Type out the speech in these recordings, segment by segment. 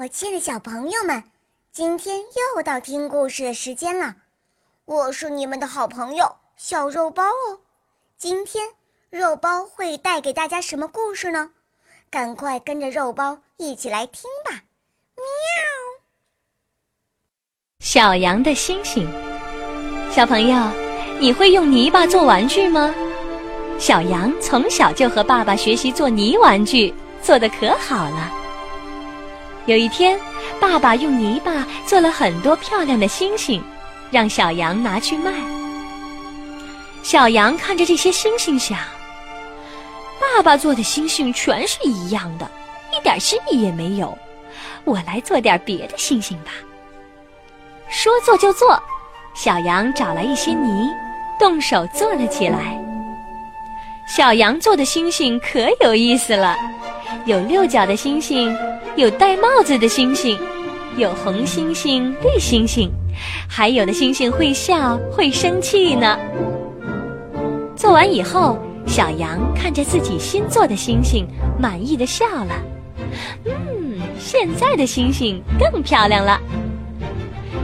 我亲爱的小朋友们，今天又到听故事的时间了。我是你们的好朋友小肉包哦。今天肉包会带给大家什么故事呢？赶快跟着肉包一起来听吧！喵。小羊的星星，小朋友，你会用泥巴做玩具吗？小羊从小就和爸爸学习做泥玩具，做的可好了。有一天，爸爸用泥巴做了很多漂亮的星星，让小羊拿去卖。小羊看着这些星星，想：爸爸做的星星全是一样的，一点新意也没有。我来做点别的星星吧。说做就做，小羊找来一些泥，动手做了起来。小羊做的星星可有意思了，有六角的星星。有戴帽子的星星，有红星星、绿星星，还有的星星会笑、会生气呢。做完以后，小羊看着自己新做的星星，满意的笑了。嗯，现在的星星更漂亮了。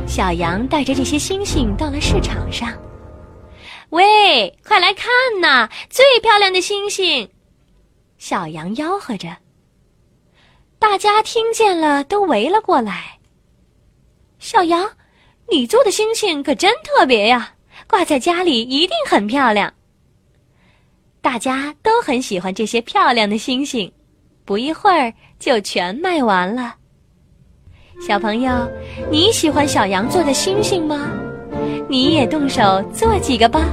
小羊带着这些星星到了市场上，喂，快来看呐，最漂亮的星星！小羊吆喝着。大家听见了，都围了过来。小羊，你做的星星可真特别呀，挂在家里一定很漂亮。大家都很喜欢这些漂亮的星星，不一会儿就全卖完了。小朋友，你喜欢小羊做的星星吗？你也动手做几个吧。